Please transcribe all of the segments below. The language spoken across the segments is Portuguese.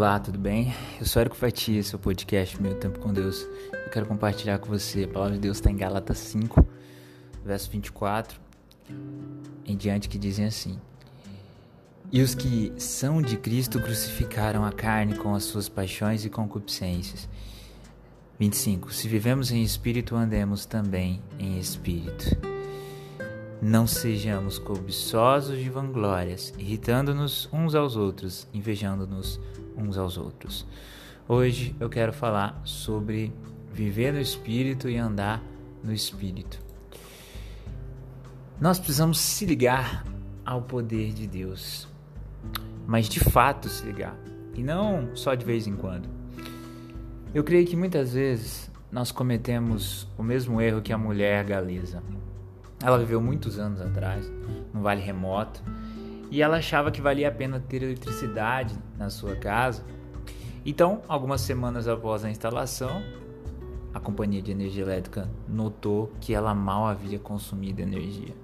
Olá, tudo bem? Eu sou Érico Fatia, seu podcast Meu Tempo com Deus. Eu quero compartilhar com você. A palavra de Deus está em Gálatas 5, verso 24 em diante, que dizem assim: E os que são de Cristo crucificaram a carne com as suas paixões e concupiscências. 25. Se vivemos em espírito, andemos também em espírito. Não sejamos cobiçosos de vanglórias, irritando-nos uns aos outros, invejando-nos uns aos outros. Hoje eu quero falar sobre viver no espírito e andar no espírito. Nós precisamos se ligar ao poder de Deus, mas de fato se ligar, e não só de vez em quando. Eu creio que muitas vezes nós cometemos o mesmo erro que a mulher galesa. Ela viveu muitos anos atrás, num vale remoto, e ela achava que valia a pena ter eletricidade na sua casa. Então, algumas semanas após a instalação, a companhia de energia elétrica notou que ela mal havia consumido energia.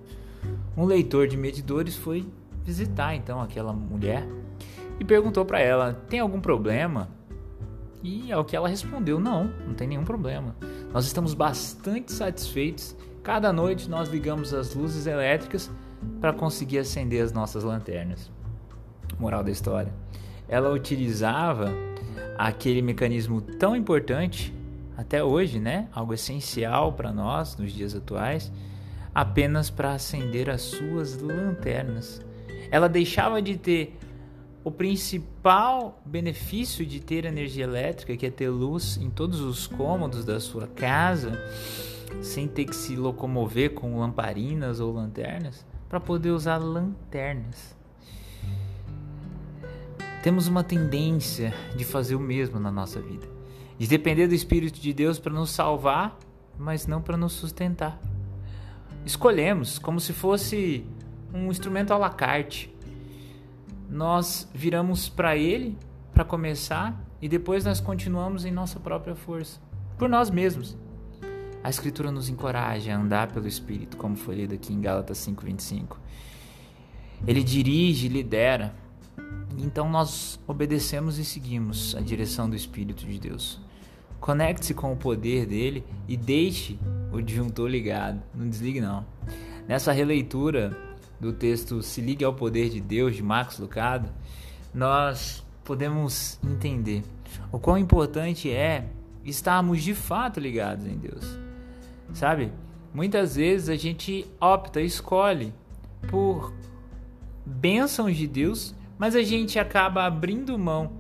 Um leitor de medidores foi visitar então aquela mulher e perguntou para ela: "Tem algum problema?" E ao que ela respondeu: "Não, não tem nenhum problema. Nós estamos bastante satisfeitos Cada noite nós ligamos as luzes elétricas para conseguir acender as nossas lanternas. Moral da história: ela utilizava aquele mecanismo tão importante até hoje, né? Algo essencial para nós nos dias atuais, apenas para acender as suas lanternas. Ela deixava de ter o principal benefício de ter energia elétrica, que é ter luz em todos os cômodos da sua casa sem ter que se locomover com lamparinas ou lanternas, para poder usar lanternas. Temos uma tendência de fazer o mesmo na nossa vida, de depender do Espírito de Deus para nos salvar, mas não para nos sustentar. Escolhemos como se fosse um instrumento à la carte. Nós viramos para Ele para começar e depois nós continuamos em nossa própria força, por nós mesmos. A Escritura nos encoraja a andar pelo Espírito, como foi lido aqui em Gálatas 5,25. Ele dirige lidera. Então nós obedecemos e seguimos a direção do Espírito de Deus. Conecte-se com o poder dele e deixe o disjuntor ligado. Não desligue não. Nessa releitura do texto Se Ligue ao Poder de Deus, de Max Lucado, nós podemos entender o quão importante é estarmos de fato ligados em Deus sabe? Muitas vezes a gente opta, escolhe por bênçãos de Deus, mas a gente acaba abrindo mão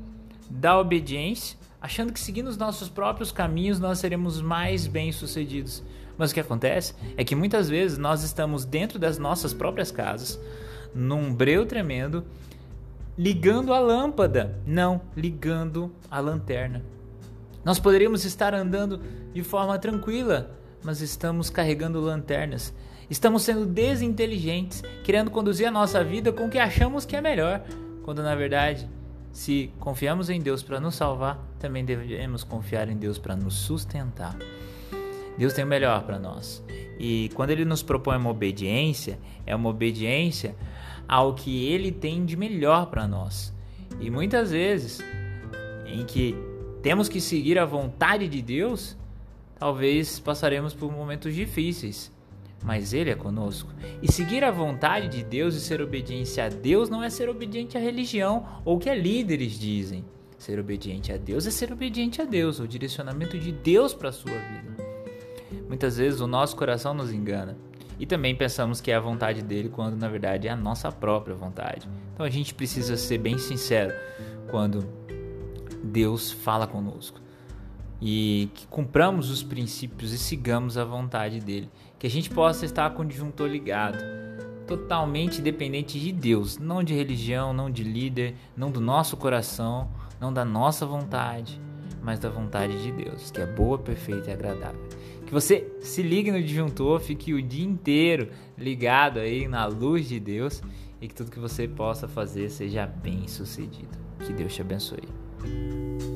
da obediência, achando que seguindo os nossos próprios caminhos nós seremos mais bem-sucedidos. Mas o que acontece é que muitas vezes nós estamos dentro das nossas próprias casas, num breu tremendo, ligando a lâmpada, não ligando a lanterna. Nós poderíamos estar andando de forma tranquila, mas estamos carregando lanternas. Estamos sendo desinteligentes, querendo conduzir a nossa vida com o que achamos que é melhor, quando na verdade, se confiamos em Deus para nos salvar, também devemos confiar em Deus para nos sustentar. Deus tem o melhor para nós. E quando ele nos propõe uma obediência, é uma obediência ao que ele tem de melhor para nós. E muitas vezes, em que temos que seguir a vontade de Deus, Talvez passaremos por momentos difíceis, mas Ele é conosco. E seguir a vontade de Deus e ser obediente a Deus não é ser obediente à religião ou o que líderes dizem. Ser obediente a Deus é ser obediente a Deus, o direcionamento de Deus para a sua vida. Muitas vezes o nosso coração nos engana e também pensamos que é a vontade dele quando na verdade é a nossa própria vontade. Então a gente precisa ser bem sincero quando Deus fala conosco e que cumpramos os princípios e sigamos a vontade dele. Que a gente possa estar com o disjuntor ligado, totalmente dependente de Deus, não de religião, não de líder, não do nosso coração, não da nossa vontade, mas da vontade de Deus, que é boa, perfeita e agradável. Que você se ligue no disjuntor, fique o dia inteiro ligado aí na luz de Deus e que tudo que você possa fazer seja bem sucedido. Que Deus te abençoe.